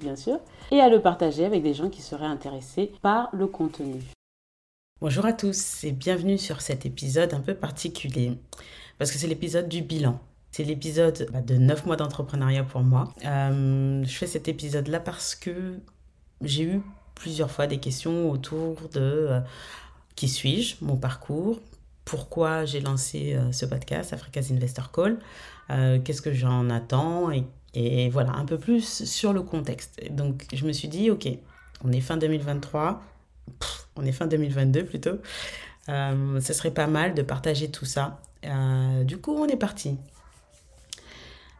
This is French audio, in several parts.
bien sûr, et à le partager avec des gens qui seraient intéressés par le contenu. Bonjour à tous et bienvenue sur cet épisode un peu particulier, parce que c'est l'épisode du bilan. C'est l'épisode bah, de 9 mois d'entrepreneuriat pour moi. Euh, je fais cet épisode-là parce que j'ai eu plusieurs fois des questions autour de euh, qui suis-je, mon parcours, pourquoi j'ai lancé euh, ce podcast, Africa's Investor Call, qu'est-ce que j'en attends et et voilà, un peu plus sur le contexte. Donc je me suis dit, ok, on est fin 2023, on est fin 2022 plutôt. Euh, ce serait pas mal de partager tout ça. Euh, du coup, on est parti.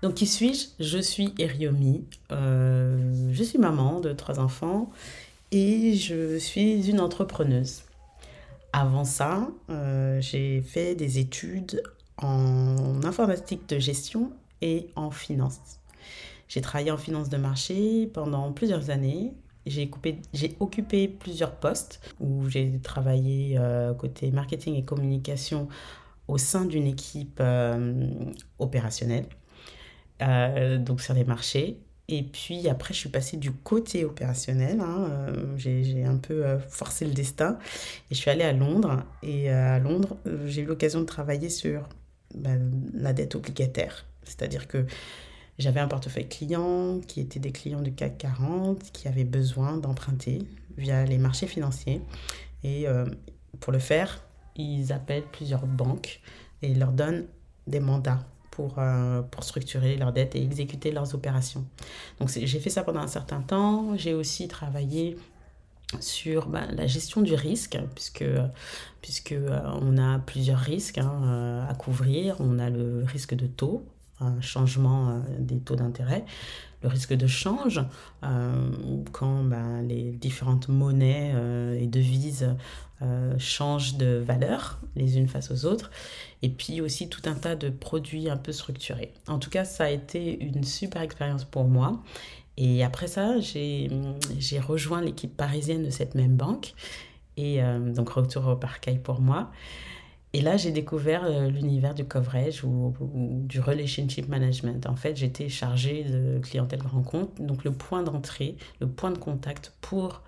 Donc, qui suis-je? Je suis Eriomi. Euh, je suis maman de trois enfants et je suis une entrepreneuse. Avant ça, j'ai fait des études en informatique de gestion et en finance. J'ai travaillé en finance de marché pendant plusieurs années. J'ai occupé plusieurs postes où j'ai travaillé euh, côté marketing et communication au sein d'une équipe euh, opérationnelle, euh, donc sur les marchés. Et puis après, je suis passée du côté opérationnel. Hein, j'ai un peu forcé le destin. Et je suis allée à Londres. Et à Londres, j'ai eu l'occasion de travailler sur ben, la dette obligataire. C'est-à-dire que j'avais un portefeuille client qui était des clients du CAC 40 qui avaient besoin d'emprunter via les marchés financiers. Et euh, pour le faire, ils appellent plusieurs banques et leur donnent des mandats pour, euh, pour structurer leurs dettes et exécuter leurs opérations. Donc j'ai fait ça pendant un certain temps. J'ai aussi travaillé sur ben, la gestion du risque, puisque, puisque euh, on a plusieurs risques hein, à couvrir. On a le risque de taux, un changement euh, des taux d'intérêt, le risque de change euh, quand ben, les différentes monnaies euh, et devises changent de valeur les unes face aux autres, et puis aussi tout un tas de produits un peu structurés. En tout cas, ça a été une super expérience pour moi. Et après ça, j'ai rejoint l'équipe parisienne de cette même banque, et donc retour au parquet pour moi. Et là, j'ai découvert euh, l'univers du coverage ou, du relationship management. En fait, j'étais chargée de clientèle grand compte, donc le point d'entrée, le point de contact pour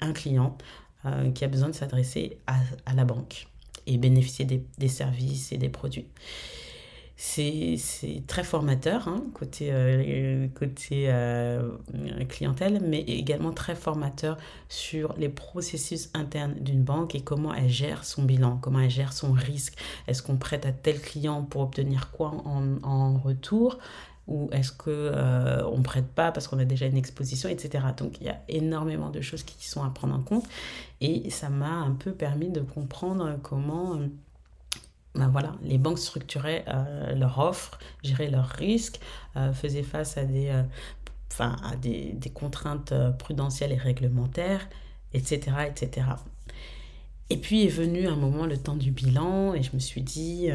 un client euh, qui a besoin de s'adresser à, la banque et bénéficier des services et des produits c'est très formateur hein, côté, euh, côté euh, clientèle, mais également très formateur sur les processus internes d'une banque et comment elle gère son bilan, comment elle gère son risque. Est-ce qu'on prête à tel client pour obtenir quoi en, en retour? Ou est-ce qu'on euh, on ne prête pas parce qu'on a déjà une exposition, etc. Donc il y a énormément de choses qui sont à prendre en compte et ça m'a un peu permis de comprendre comment ben voilà, les banques structuraient euh, leur offre, géraient leurs risques, euh, faisaient face à des, euh, à des, des contraintes prudentielles et réglementaires, etc., etc. Et puis est venu un moment le temps du bilan et je me suis dit,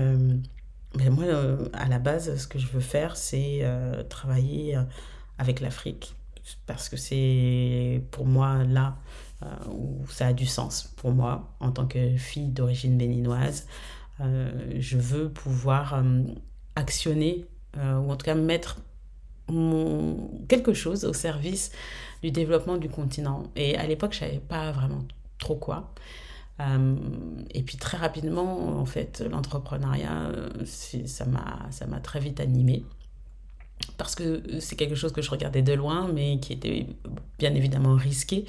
ben moi, à la base, ce que je veux faire, c'est travailler avec l'Afrique parce que c'est pour moi là où ça a du sens pour moi en tant que fille d'origine béninoise. Euh, je veux pouvoir euh, actionner, euh, ou en tout cas mettre quelque chose au service du développement du continent. Et à l'époque, je savais pas vraiment trop quoi. et puis très rapidement, en fait, l'entrepreneuriat, ça m'a très vite animée parce que c'est quelque chose que je regardais de loin, mais qui était bien évidemment risqué.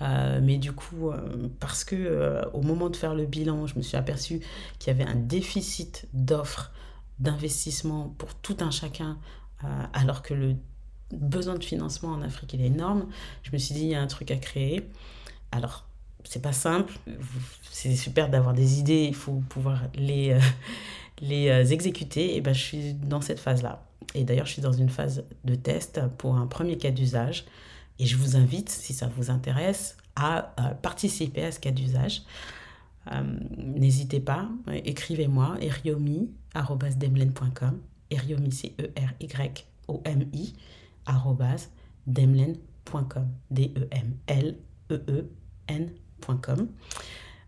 Euh, mais du coup, euh, parce que euh, au moment de faire le bilan, je me suis aperçue qu'il y avait un déficit d'offres, d'investissement pour tout un chacun, alors que le besoin de financement en Afrique est énorme. Je me suis dit, il y a un truc à créer. Alors, c'est pas simple, c'est super d'avoir des idées, il faut pouvoir les, les exécuter. Et ben, je suis dans cette phase-là. Et d'ailleurs, je suis dans une phase de test pour un premier cas d'usage Et je vous invite, si ça vous intéresse, à participer à ce cas d'usage. N'hésitez pas, écrivez-moi, eriomi.demlen.com. Eriomi, c'est E-R-Y-O-M-I, demlen.com. D-E-M-L-E-E-N.com.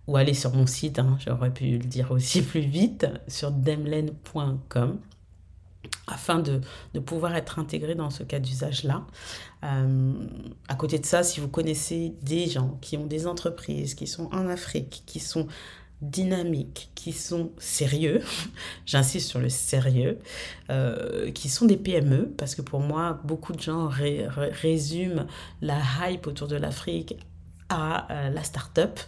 Ou allez sur mon site, hein, j'aurais pu le dire aussi plus vite, sur demlen.com afin de, de, pouvoir être intégré dans ce cas d'usage-là. Euh, à côté de ça, si vous connaissez des gens qui ont des entreprises, qui sont en Afrique, qui sont dynamiques, qui sont sérieux, j'insiste sur le sérieux, euh, qui sont des PME, parce que pour moi, beaucoup de gens résument la hype autour de l'Afrique à euh, la start-up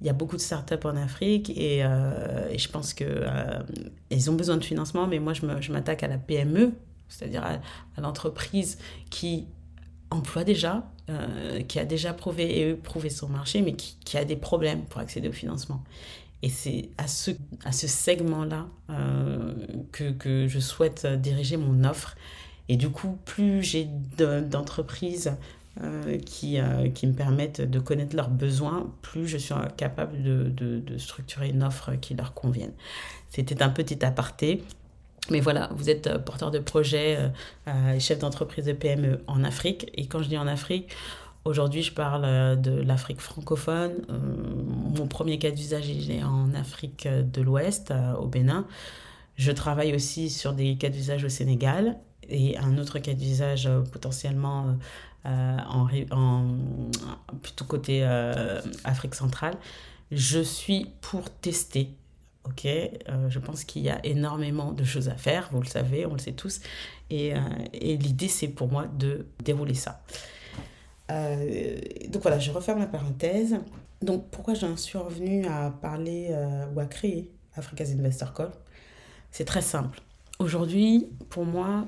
il y a beaucoup de startups en Afrique et, euh, je pense qu'ils euh, ont besoin de financement, mais moi je m'attaque à la PME, c'est-à-dire à, l'entreprise qui emploie déjà, euh, qui a déjà prouvé et prouvé son marché, mais qui, qui, a des problèmes pour accéder au financement. Et c'est à ce, à ce segment-là que, que je souhaite diriger mon offre. Et du coup, plus j'ai d'entreprises euh, qui, euh, qui me permettent de connaître leurs besoins, plus je suis capable de, de, structurer une offre qui leur convienne. C'était un petit aparté. Mais voilà, vous êtes porteur de projet, euh, chef d'entreprise de PME en Afrique. Et quand je dis en Afrique, aujourd'hui je parle de l'Afrique francophone. mon premier cas d'usage, est en Afrique de l'Ouest, au Bénin. Je travaille aussi sur des cas d'usage au Sénégal et un autre cas d'usage potentiellement euh, en, en, plutôt côté euh, Afrique centrale. Je suis pour tester. Ok, euh, je pense qu'il y a énormément de choses à faire, vous le savez, on le sait tous. Et, et l'idée, c'est pour moi de dérouler ça. donc voilà, je referme la parenthèse. Donc pourquoi j'en suis revenue à parler ou à créer Africa's Investor Call? C'est très simple. Aujourd'hui, pour moi,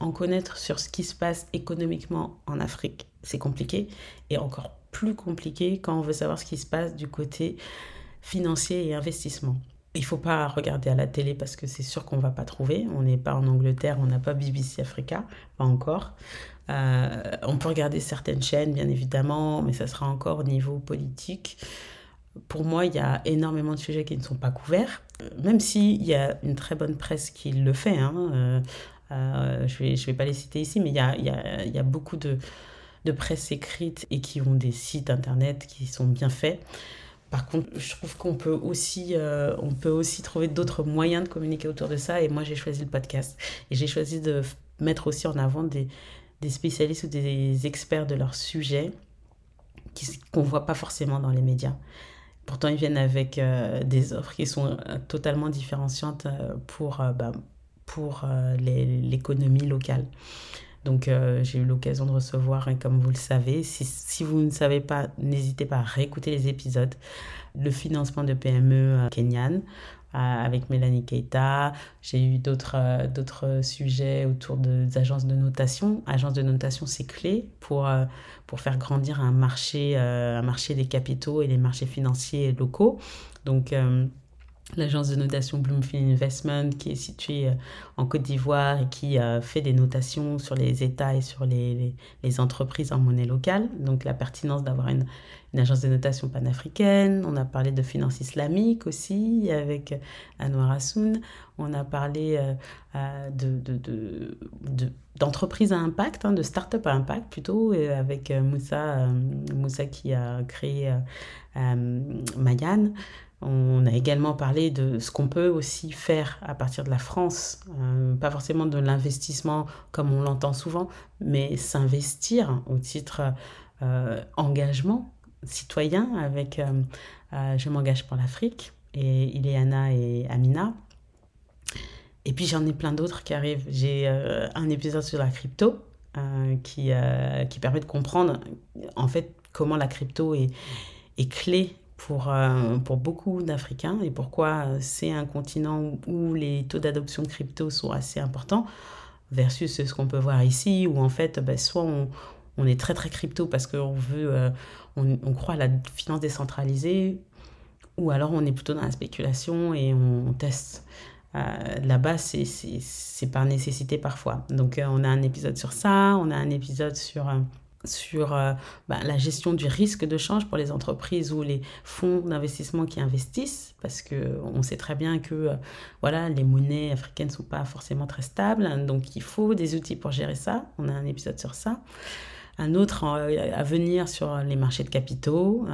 en connaître sur ce qui se passe économiquement en Afrique, c'est compliqué. Et encore plus compliqué quand on veut savoir ce qui se passe du côté financier et investissement. Il ne faut pas regarder à la télé parce que c'est sûr qu'on ne va pas trouver. On n'est pas en Angleterre, on n'a pas BBC Africa, pas encore. Euh, on peut regarder certaines chaînes, bien évidemment, mais ça sera encore au niveau politique. Pour moi, il y a énormément de sujets qui ne sont pas couverts, même s'il y a une très bonne presse qui le fait. Hein. Euh, euh, je ne vais, je vais pas les citer ici, mais il y a, y, a, y a, beaucoup de, de presse écrite et qui ont des sites internet qui sont bien faits. Par contre, je trouve qu'on peut aussi, euh, peut aussi trouver d'autres moyens de communiquer autour de ça. Et moi, j'ai choisi le podcast. Et j'ai choisi de mettre aussi en avant des, des spécialistes ou des experts de leur sujet qu'on ne voit pas forcément dans les médias. Pourtant, ils viennent avec euh, des offres qui sont totalement différenciantes pour, bah, pour euh, l'économie locale. Donc euh, j'ai eu l'occasion de recevoir, hein, comme vous le savez, si, vous ne savez pas, n'hésitez pas à réécouter les épisodes, le financement de PME euh, kenyan avec Mélanie Keita. J'ai eu d'autres d'autres sujets autour des agences de notation. Agences de notation, c'est clé pour, pour faire grandir un marché, un marché des capitaux et les marchés financiers locaux. Donc l'agence de notation Bloomfield Investment qui est située euh, en Côte d'Ivoire et qui euh, fait des notations sur les États et sur les, les, entreprises en monnaie locale. Donc la pertinence d'avoir une, une, agence de notation panafricaine. On a parlé de finance islamique aussi avec Anwar Hassoun. On a parlé euh, de, de, d'entreprises à impact, hein, de start-up à impact plutôt, avec Moussa, Moussa qui a créé Mayan. On a également parlé de ce qu'on peut aussi faire à partir de la France, euh, pas forcément de l'investissement comme on l'entend souvent, mais s'investir au titre euh, engagement citoyen avec euh, Je m'engage pour l'Afrique et Ileana et Amina. Et puis j'en ai plein d'autres qui arrivent. J'ai un épisode sur la crypto qui, permet de comprendre en fait comment la crypto est, est clé pour, euh, pour beaucoup d'Africains et pourquoi c'est un continent où les taux d'adoption crypto sont assez importants versus ce qu'on peut voir ici où en fait ben, soit on, on, est très très crypto parce qu'on veut euh, on, on, croit à la finance décentralisée ou alors on est plutôt dans la spéculation et on, teste. Euh, là-bas c'est par nécessité parfois. Donc on a un épisode sur ça on a un épisode sur sur euh, bah, la gestion du risque de change pour les entreprises ou les fonds d'investissement qui investissent, parce qu'on sait très bien que euh, voilà, les monnaies africaines ne sont pas forcément très stables, donc il faut des outils pour gérer ça. On a un épisode sur ça. Un autre euh, à venir sur les marchés de capitaux,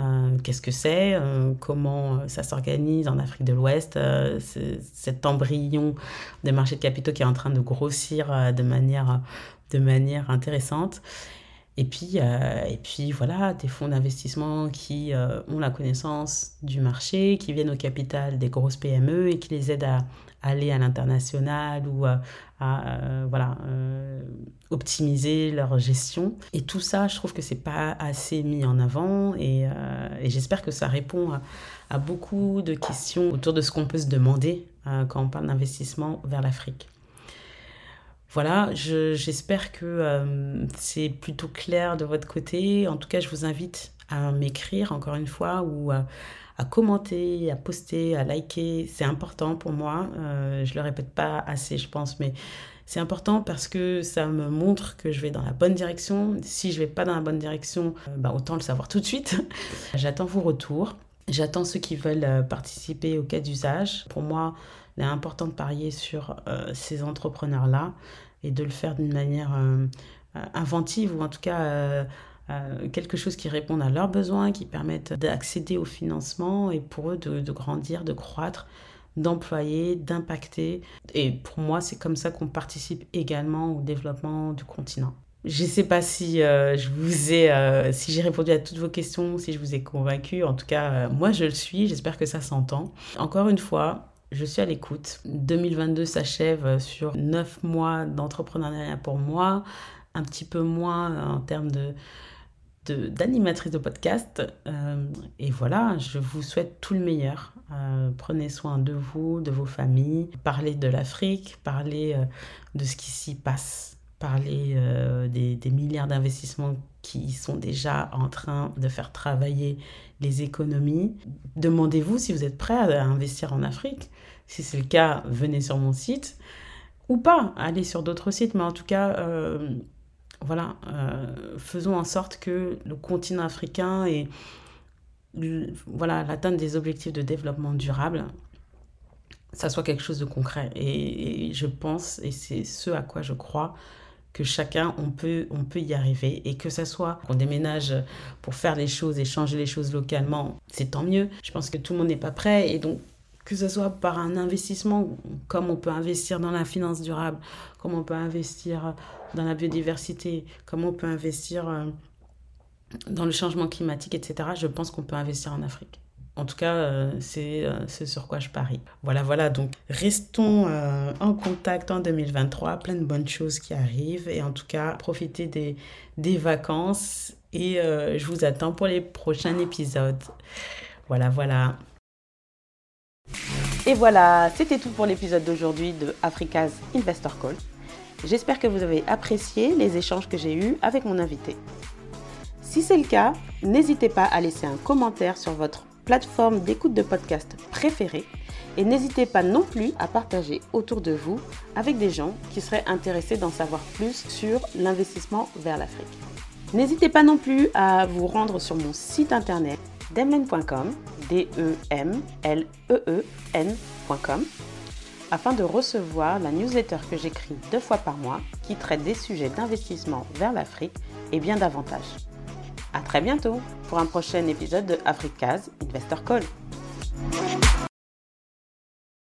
qu'est-ce que c'est, comment ça s'organise en Afrique de l'Ouest, cet embryon des marchés de capitaux qui est en train de grossir de manière, de manière intéressante. Et puis, euh, et puis voilà, des fonds d'investissement qui euh, ont la connaissance du marché, qui viennent au capital des grosses PME et qui les aident à, aller à l'international ou à, euh, voilà, optimiser leur gestion. Et tout ça, je trouve que c'est pas assez mis en avant et, j'espère que ça répond à, à, beaucoup de questions autour de ce qu'on peut se demander quand on parle d'investissement vers l'Afrique. Voilà, j'espère que euh, c'est plutôt clair de votre côté. En tout cas, je vous invite à m'écrire encore une fois ou à, commenter, à poster, à liker. C'est important pour moi. Euh, je le répète pas assez, je pense, mais c'est important parce que ça me montre que je vais dans la bonne direction. Si je vais pas dans la bonne direction, euh, bah, autant le savoir tout de suite. J'attends vos retours. J'attends ceux qui veulent participer au cas d'usage. Pour moi, il est important de parier sur ces entrepreneurs-là et de le faire d'une manière euh, euh, inventive ou en tout cas euh, quelque chose qui réponde à leurs besoins, qui permette d'accéder au financement et pour eux de, grandir, de croître d'employer, d'impacter. Et pour moi, c'est comme ça qu'on participe également au développement du continent. Je ne sais pas si je si j'ai répondu à toutes vos questions, si je vous ai convaincu. En tout cas, moi, je le suis. J'espère que ça s'entend. Encore une fois, je suis à l'écoute. 2022 s'achève sur 9 mois d'entrepreneuriat pour moi, un petit peu moins en termes de d'animatrice de, podcast. Euh, et voilà, je vous souhaite tout le meilleur. Euh, prenez soin de vous, de vos familles. Parlez de l'Afrique, parlez euh, de ce qui s'y passe. Parlez des, des, milliards d'investissements qui sont déjà en train de faire travailler les économies. Demandez-vous si vous êtes prêt à investir en Afrique. Si c'est le cas, venez sur mon site. Ou pas, allez sur d'autres sites, mais en tout cas, euh, voilà, euh, faisons en sorte que le continent africain et voilà, l'atteinte des objectifs de développement durable, ça soit quelque chose de concret. Et, je pense, et c'est ce à quoi je crois, que chacun, on peut, on peut y arriver. Et que ça soit qu'on déménage pour faire les choses et changer les choses localement, c'est tant mieux. Je pense que tout le monde n'est pas prêt. Et donc, que ce soit par un investissement, comme on peut investir dans la finance durable, comme on peut investir dans la biodiversité, comme on peut investir euh, dans le changement climatique, etc., je pense qu'on peut investir en Afrique. En tout cas, euh, c'est euh, ce sur quoi je parie. Voilà, voilà. Donc, restons en contact en 2023. Plein de bonnes choses qui arrivent. Et en tout cas, profitez des, des vacances. Et je vous attends pour les prochains épisodes. Voilà, voilà. Et voilà, c'était tout pour l'épisode d'aujourd'hui de Africa's Investor Call. J'espère que vous avez apprécié les échanges que j'ai eus avec mon invité. Si c'est le cas, n'hésitez pas à laisser un commentaire sur votre plateforme d'écoute de podcast préférée et n'hésitez pas non plus à partager autour de vous avec des gens qui seraient intéressés d'en savoir plus sur l'investissement vers l'Afrique. N'hésitez pas non plus à vous rendre sur mon site internet demlen.com, D-E-M-L-E-E-N.com, afin de recevoir la newsletter que j'écris deux fois par mois qui traite des sujets d'investissement vers l'Afrique et bien davantage. À très bientôt pour un prochain épisode de Africa's Investor Call.